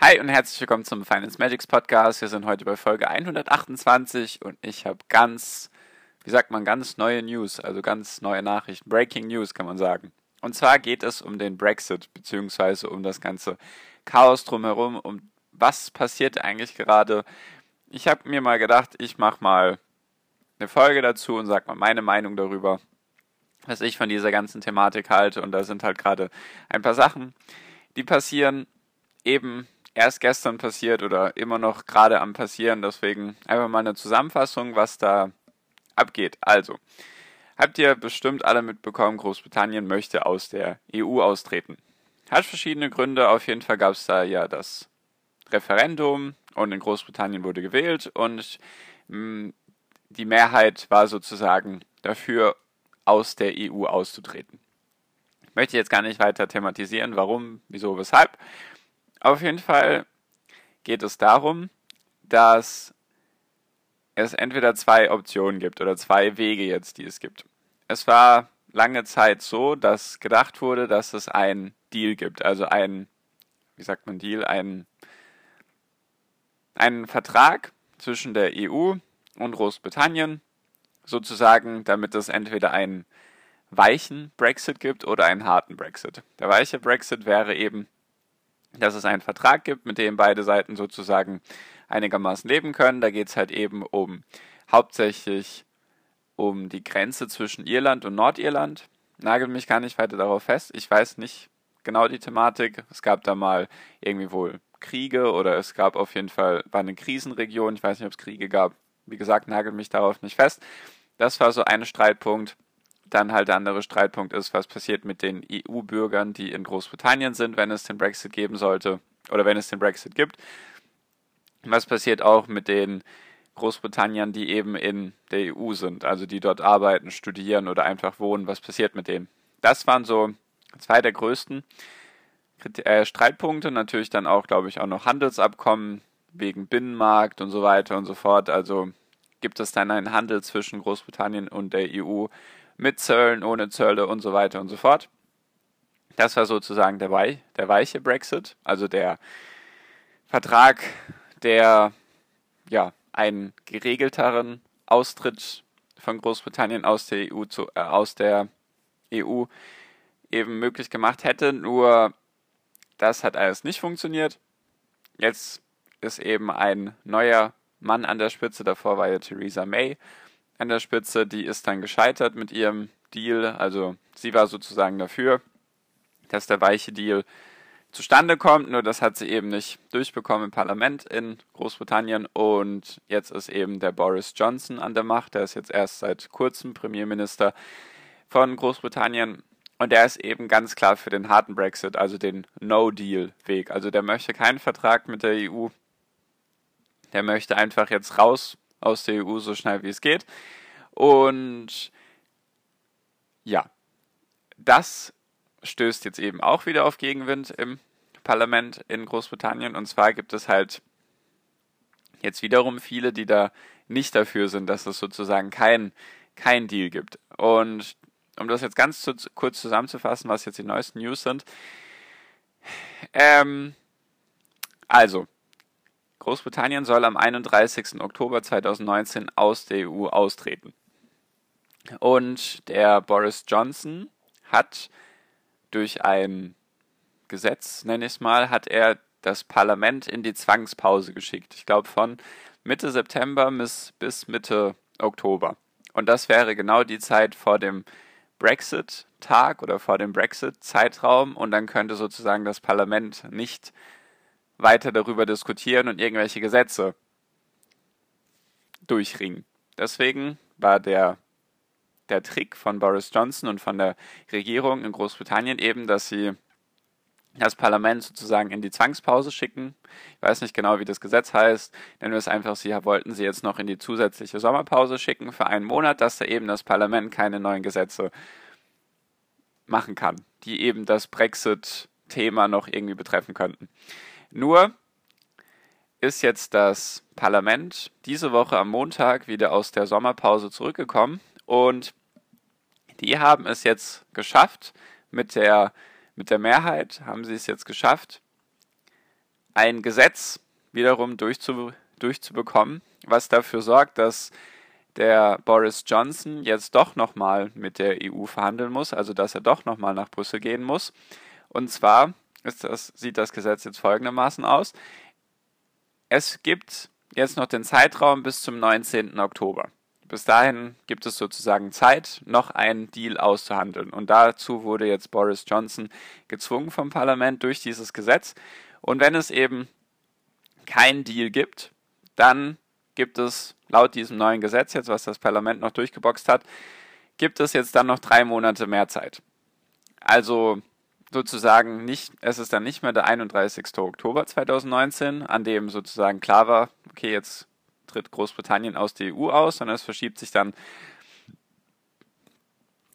Hi und herzlich willkommen zum Finance Magics Podcast. Wir sind heute bei Folge 128 und ich habe ganz, wie sagt man, ganz neue News, also ganz neue Nachrichten, Breaking News kann man sagen. Und zwar geht es um den Brexit, beziehungsweise um das ganze Chaos drumherum, um was passiert eigentlich gerade. Ich habe mir mal gedacht, ich mache mal eine Folge dazu und sage mal meine Meinung darüber, was ich von dieser ganzen Thematik halte. Und da sind halt gerade ein paar Sachen, die passieren eben erst gestern passiert oder immer noch gerade am passieren. Deswegen einfach mal eine Zusammenfassung, was da abgeht. Also, habt ihr bestimmt alle mitbekommen, Großbritannien möchte aus der EU austreten. Hat verschiedene Gründe. Auf jeden Fall gab es da ja das Referendum und in Großbritannien wurde gewählt und mh, mm, die Mehrheit war sozusagen dafür, aus der EU auszutreten. Ich möchte jetzt gar nicht weiter thematisieren, warum, wieso, weshalb. Auf jeden Fall geht es darum, dass es entweder zwei Optionen gibt oder zwei Wege jetzt, die es gibt. Es war lange Zeit so, dass gedacht wurde, dass es einen Deal gibt, also ein, wie sagt man Deal, ein, einen Vertrag zwischen der EU und Großbritannien, sozusagen, damit es entweder einen weichen Brexit gibt oder einen harten Brexit. Der weiche Brexit wäre eben, dass es einen Vertrag gibt, mit dem beide Seiten sozusagen einigermaßen leben können. Da geht es halt eben um hauptsächlich um die Grenze zwischen Irland und Nordirland. Nagel mich gar nicht weiter darauf fest. Ich weiß nicht genau die Thematik. Es gab da mal irgendwie wohl Kriege oder es gab auf jeden Fall, war eine Krisenregion. Ich weiß nicht, ob es Kriege gab. Wie gesagt, nagel mich darauf nicht fest. Das war so ein Streitpunkt. Dann halt der andere Streitpunkt ist, was passiert mit den EU-Bürgern, die in Großbritannien sind, wenn es den Brexit geben sollte oder wenn es den Brexit gibt. Was passiert auch mit den Großbritanniern, die eben in der EU sind, also die dort arbeiten, studieren oder einfach wohnen, was passiert mit denen? Das waren so zwei der größten äh, Streitpunkte. Natürlich dann auch, glaube ich, auch noch Handelsabkommen wegen Binnenmarkt und so weiter und so fort. Also gibt es dann einen Handel zwischen Großbritannien und der EU mit Zöllen, ohne Zölle und so weiter und so fort. Das war sozusagen der, Wei der weiche Brexit, also der Vertrag, der ja einen geregelteren Austritt von Großbritannien aus der EU zu, äh, aus der EU eben möglich gemacht hätte. Nur das hat alles nicht funktioniert. Jetzt ist eben ein neuer Mann an der Spitze. Davor war ja Theresa May an der Spitze, die ist dann gescheitert mit ihrem Deal. Also sie war sozusagen dafür, dass der weiche Deal zustande kommt, nur das hat sie eben nicht durchbekommen im Parlament in Großbritannien und jetzt ist eben der Boris Johnson an der Macht, der ist jetzt erst seit kurzem Premierminister von Großbritannien und der ist eben ganz klar für den harten Brexit, also den No-Deal-Weg. Also der möchte keinen Vertrag mit der EU, der möchte einfach jetzt raus aus der EU so schnell wie es geht. Und ja, das stößt jetzt eben auch wieder auf Gegenwind im Parlament in Großbritannien. Und zwar gibt es halt jetzt wiederum viele, die da nicht dafür sind, dass es sozusagen kein, kein Deal gibt. Und um das jetzt ganz zu, kurz zusammenzufassen, was jetzt die neuesten News sind. Ähm, also, Großbritannien soll am 31. Oktober 2019 aus der EU austreten. Und der Boris Johnson hat durch ein Gesetz, nenne ich es mal, hat er das Parlament in die Zwangspause geschickt. Ich glaube von Mitte September bis, bis Mitte Oktober. Und das wäre genau die Zeit vor dem Brexit-Tag oder vor dem Brexit-Zeitraum. Und dann könnte sozusagen das Parlament nicht weiter darüber diskutieren und irgendwelche Gesetze durchringen. Deswegen war der, der Trick von Boris Johnson und von der Regierung in Großbritannien eben, dass sie das Parlament sozusagen in die Zwangspause schicken. Ich weiß nicht genau, wie das Gesetz heißt. Nennen wir es einfach, sie wollten sie jetzt noch in die zusätzliche Sommerpause schicken für einen Monat, dass da eben das Parlament keine neuen Gesetze machen kann, die eben das Brexit-Thema noch irgendwie betreffen könnten. Nur ist jetzt das Parlament diese Woche am Montag wieder aus der Sommerpause zurückgekommen und die haben es jetzt geschafft, mit der, mit der Mehrheit haben sie es jetzt geschafft, ein Gesetz wiederum durchzu, durchzubekommen, was dafür sorgt, dass der Boris Johnson jetzt doch nochmal mit der EU verhandeln muss, also dass er doch nochmal nach Brüssel gehen muss. Und zwar das, sieht das Gesetz jetzt folgendermaßen aus. Es gibt jetzt noch den Zeitraum bis zum 19. Oktober. Bis dahin gibt es sozusagen Zeit, noch einen Deal auszuhandeln. Und dazu wurde jetzt Boris Johnson gezwungen vom Parlament durch dieses Gesetz. Und wenn es eben keinen Deal gibt, dann gibt es laut diesem neuen Gesetz jetzt, was das Parlament noch durchgeboxt hat, gibt es jetzt dann noch drei Monate mehr Zeit. Also sozusagen nicht, es ist dann nicht mehr der 31. Oktober 2019, an dem sozusagen klar war, okay, jetzt tritt Großbritannien aus der EU aus, sondern es verschiebt sich dann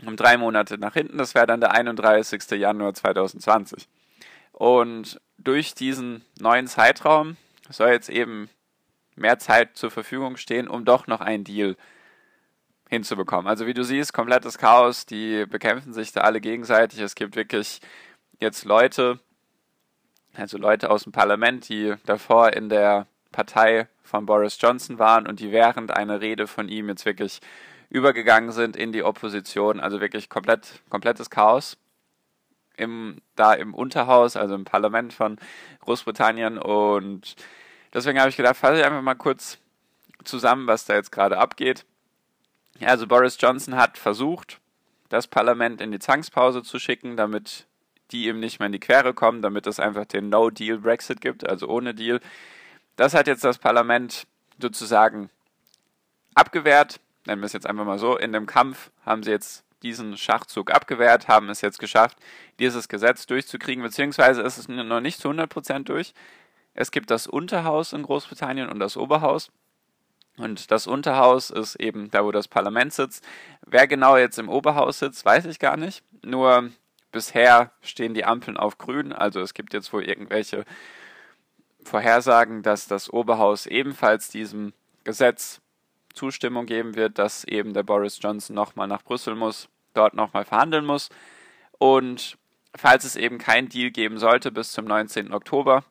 um drei Monate nach hinten. Das wäre dann der 31. Januar 2020. Und durch diesen neuen Zeitraum soll jetzt eben mehr Zeit zur Verfügung stehen, um doch noch einen Deal hinzubekommen. Also wie du siehst, komplettes Chaos, die bekämpfen sich da alle gegenseitig. Es gibt wirklich jetzt Leute, also Leute aus dem Parlament, die davor in der Partei von Boris Johnson waren und die während einer Rede von ihm jetzt wirklich übergegangen sind in die Opposition. Also wirklich komplett, komplettes Chaos im, da im Unterhaus, also im Parlament von Großbritannien. Und deswegen habe ich gedacht, fasse ich einfach mal kurz zusammen, was da jetzt gerade abgeht. Also Boris Johnson hat versucht, das Parlament in die Zwangspause zu schicken, damit die ihm nicht mehr in die Quere kommen, damit es einfach den No-Deal-Brexit gibt, also ohne Deal. Das hat jetzt das Parlament sozusagen abgewehrt, nennen wir es jetzt einfach mal so. In dem Kampf haben sie jetzt diesen Schachzug abgewehrt, haben es jetzt geschafft, dieses Gesetz durchzukriegen, beziehungsweise ist es noch nicht zu 100% durch. Es gibt das Unterhaus in Großbritannien und das Oberhaus. Und das Unterhaus ist eben da, wo das Parlament sitzt. Wer genau jetzt im Oberhaus sitzt, weiß ich gar nicht. Nur bisher stehen die Ampeln auf grün. Also es gibt jetzt wohl irgendwelche Vorhersagen, dass das Oberhaus ebenfalls diesem Gesetz Zustimmung geben wird, dass eben der Boris Johnson nochmal nach Brüssel muss, dort nochmal verhandeln muss. Und falls es eben kein Deal geben sollte bis zum 19. Oktober,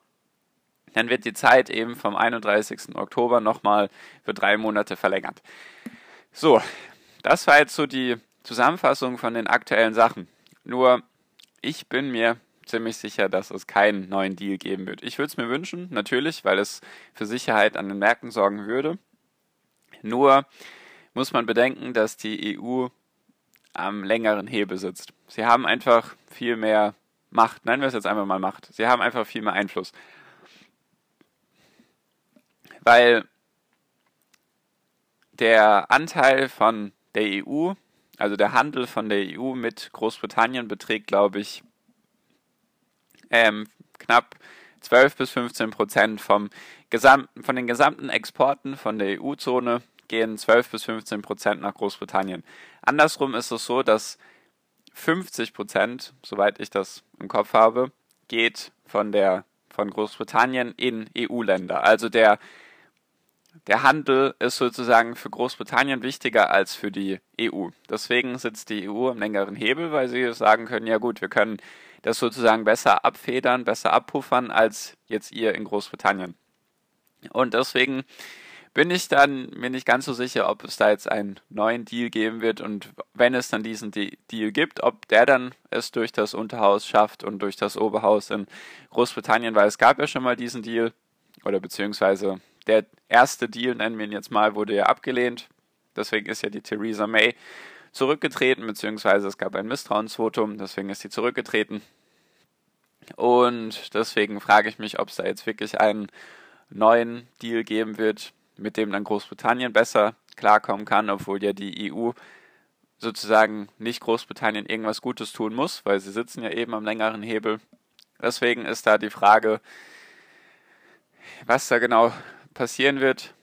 dann wird die Zeit eben vom 31. Oktober nochmal für drei Monate verlängert. So, das war jetzt so die Zusammenfassung von den aktuellen Sachen. Nur, ich bin mir ziemlich sicher, dass es keinen neuen Deal geben wird. Ich würde es mir wünschen, natürlich, weil es für Sicherheit an den Märkten sorgen würde. Nur muss man bedenken, dass die EU am längeren Hebel sitzt. Sie haben einfach viel mehr Macht. Nennen wir es jetzt einfach mal Macht. Sie haben einfach viel mehr Einfluss. Weil der Anteil von der EU, also der Handel von der EU mit Großbritannien beträgt, glaube ich, ähm, knapp 12 bis 15 Prozent vom gesamten, von den gesamten Exporten von der EU-Zone gehen 12 bis 15 Prozent nach Großbritannien. Andersrum ist es so, dass 50 Prozent, soweit ich das im Kopf habe, geht von der von Großbritannien in EU-Länder. Also der der Handel ist sozusagen für Großbritannien wichtiger als für die EU. Deswegen sitzt die EU am längeren Hebel, weil sie sagen können, ja gut, wir können das sozusagen besser abfedern, besser abpuffern als jetzt ihr in Großbritannien. Und deswegen bin ich dann mir nicht ganz so sicher, ob es da jetzt einen neuen Deal geben wird und wenn es dann diesen Deal gibt, ob der dann es durch das Unterhaus schafft und durch das Oberhaus in Großbritannien, weil es gab ja schon mal diesen Deal oder beziehungsweise der erste Deal, nennen wir ihn jetzt mal, wurde ja abgelehnt. Deswegen ist ja die Theresa May zurückgetreten, beziehungsweise es gab ein Misstrauensvotum, deswegen ist sie zurückgetreten. Und deswegen frage ich mich, ob es da jetzt wirklich einen neuen Deal geben wird, mit dem dann Großbritannien besser klarkommen kann, obwohl ja die EU sozusagen nicht Großbritannien irgendwas Gutes tun muss, weil sie sitzen ja eben am längeren Hebel. Deswegen ist da die Frage, was da genau passieren wird.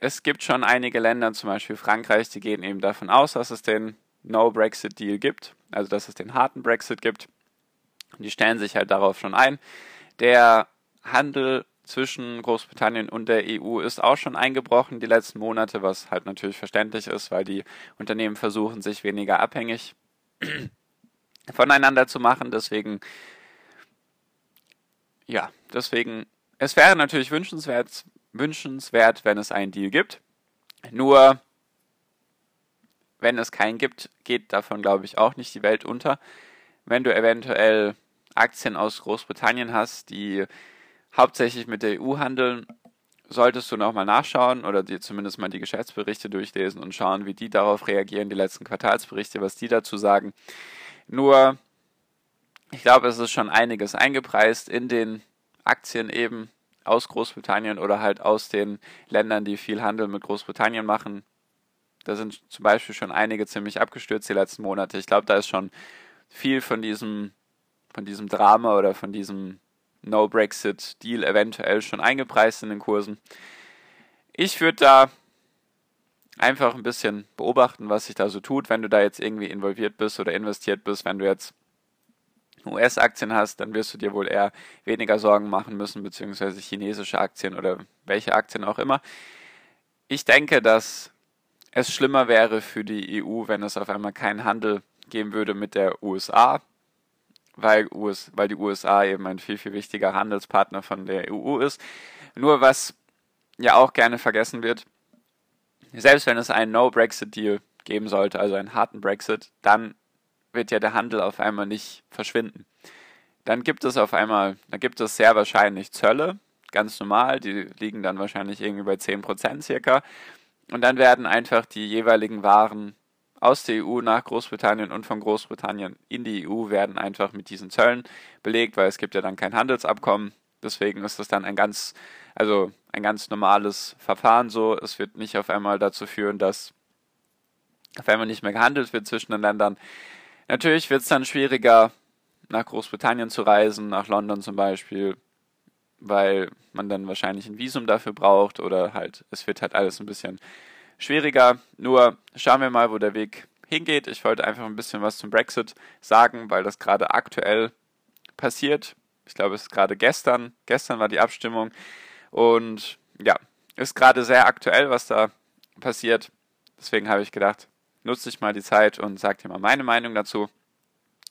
Es gibt schon einige Länder, zum Beispiel Frankreich, die gehen eben davon aus, dass es den No-Brexit-Deal gibt, also dass es den harten Brexit gibt. Die stellen sich halt darauf schon ein. Der Handel zwischen Großbritannien und der EU ist auch schon eingebrochen die letzten Monate, was halt natürlich verständlich ist, weil die Unternehmen versuchen, sich weniger abhängig voneinander zu machen. Deswegen, ja, deswegen, es wäre natürlich wünschenswert, wünschenswert, wenn es einen Deal gibt. Nur, wenn es keinen gibt, geht davon, glaube ich, auch nicht die Welt unter. Wenn du eventuell Aktien aus Großbritannien hast, die hauptsächlich mit der EU handeln, solltest du nochmal nachschauen oder dir zumindest mal die Geschäftsberichte durchlesen und schauen, wie die darauf reagieren, die letzten Quartalsberichte, was die dazu sagen. Nur, ich glaube, es ist schon einiges eingepreist in den Aktien eben aus Großbritannien oder halt aus den Ländern, die viel Handel mit Großbritannien machen. Da sind zum Beispiel schon einige ziemlich abgestürzt die letzten Monate. Ich glaube, da ist schon viel von diesem, von diesem Drama oder von diesem No-Brexit-Deal eventuell schon eingepreist in den Kursen. Ich würde da einfach ein bisschen beobachten, was sich da so tut, wenn du da jetzt irgendwie involviert bist oder investiert bist. Wenn du jetzt US-Aktien hast, dann wirst du dir wohl eher weniger Sorgen machen müssen, beziehungsweise chinesische Aktien oder welche Aktien auch immer. Ich denke, dass es schlimmer wäre für die EU, wenn es auf einmal keinen Handel geben würde mit der USA, weil, US, weil die USA eben ein viel, viel wichtiger Handelspartner von der EU ist. Nur was ja auch gerne vergessen wird, selbst wenn es einen No-Brexit-Deal geben sollte, also einen harten Brexit, dann wird ja der Handel auf einmal nicht verschwinden. Dann gibt es auf einmal, da gibt es sehr wahrscheinlich Zölle, ganz normal, die liegen dann wahrscheinlich irgendwie bei 10% circa. Und dann werden einfach die jeweiligen Waren aus der EU nach Großbritannien und von Großbritannien in die EU werden einfach mit diesen Zöllen belegt, weil es gibt ja dann kein Handelsabkommen. Deswegen ist das dann ein ganz, also ein ganz normales Verfahren so. Es wird nicht auf einmal dazu führen, dass auf einmal nicht mehr gehandelt wird zwischen den Ländern. Natürlich wird es dann schwieriger, nach Großbritannien zu reisen, nach London zum Beispiel, weil man dann wahrscheinlich ein Visum dafür braucht oder halt, es wird halt alles ein bisschen schwieriger. Nur schauen wir mal, wo der Weg hingeht. Ich wollte einfach ein bisschen was zum Brexit sagen, weil das gerade aktuell passiert. Ich glaube, es ist gerade gestern. Gestern war die Abstimmung. Und ja, ist gerade sehr aktuell, was da passiert. Deswegen habe ich gedacht, nutze ich mal die Zeit und sage dir mal meine Meinung dazu.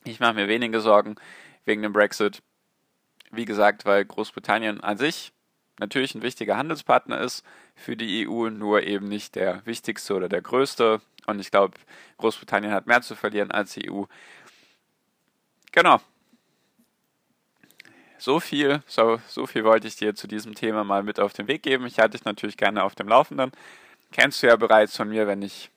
Ich mache mir wenige Sorgen wegen dem Brexit. Wie gesagt, weil Großbritannien an sich natürlich ein wichtiger Handelspartner ist für die EU, nur eben nicht der wichtigste oder der größte. Und ich glaube, Großbritannien hat mehr zu verlieren als die EU. Genau. So viel, so, so viel wollte ich dir zu diesem Thema mal mit auf den Weg geben. Ich halte dich natürlich gerne auf dem Laufenden. Kennst du ja bereits von mir, wenn ich,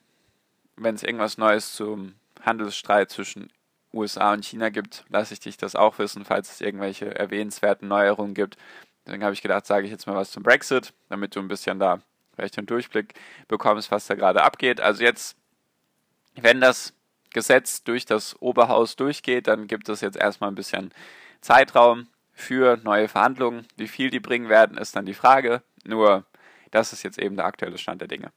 wenn es irgendwas Neues zum Handelsstreit zwischen USA und China gibt, lasse ich dich das auch wissen, falls es irgendwelche erwähnenswerten Neuerungen gibt. Deswegen habe ich gedacht, sage ich jetzt mal was zum Brexit, damit du ein bisschen da vielleicht einen Durchblick bekommst, was da gerade abgeht. Also jetzt, wenn das Gesetz durch das Oberhaus durchgeht, dann gibt es jetzt erstmal ein bisschen Zeitraum für neue Verhandlungen. Wie viel die bringen werden, ist dann die Frage. Nur, das ist jetzt eben der aktuelle Stand der Dinge.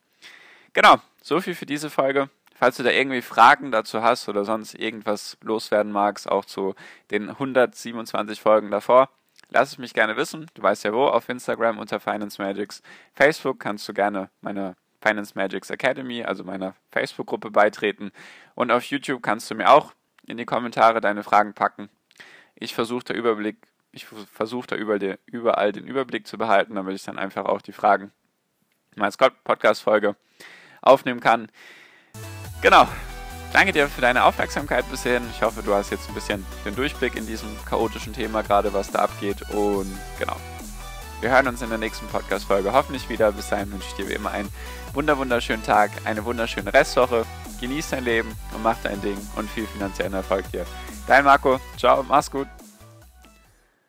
Genau, so viel für diese Folge. Falls du da irgendwie Fragen dazu hast oder sonst irgendwas loswerden magst, auch zu den 127 Folgen davor, Lass es mich gerne wissen. Du weißt ja wo, auf Instagram unter Finance Magics. Facebook kannst du gerne meine Finance Magics Academy, also meiner Facebook-Gruppe beitreten. Und auf YouTube kannst du mir auch in die Kommentare deine Fragen packen. Ich versuche da Überblick, ich versuche da überall den Überblick zu behalten, damit ich dann einfach auch die Fragen als Podcast-Folge aufnehmen kann. Genau, Danke dir für deine Aufmerksamkeit bisher. Ich hoffe, du hast jetzt ein bisschen den Durchblick in diesem chaotischen Thema gerade, was da abgeht. Und genau. Wir hören uns in der nächsten Podcast-Folge hoffentlich wieder. Bis dahin wünsche ich dir wie immer einen wunder wunderschönen Tag, eine wunderschöne Restwoche. Genieß dein Leben und mach dein Ding und viel finanziellen Erfolg dir. Dein Marco. Ciao, mach's gut.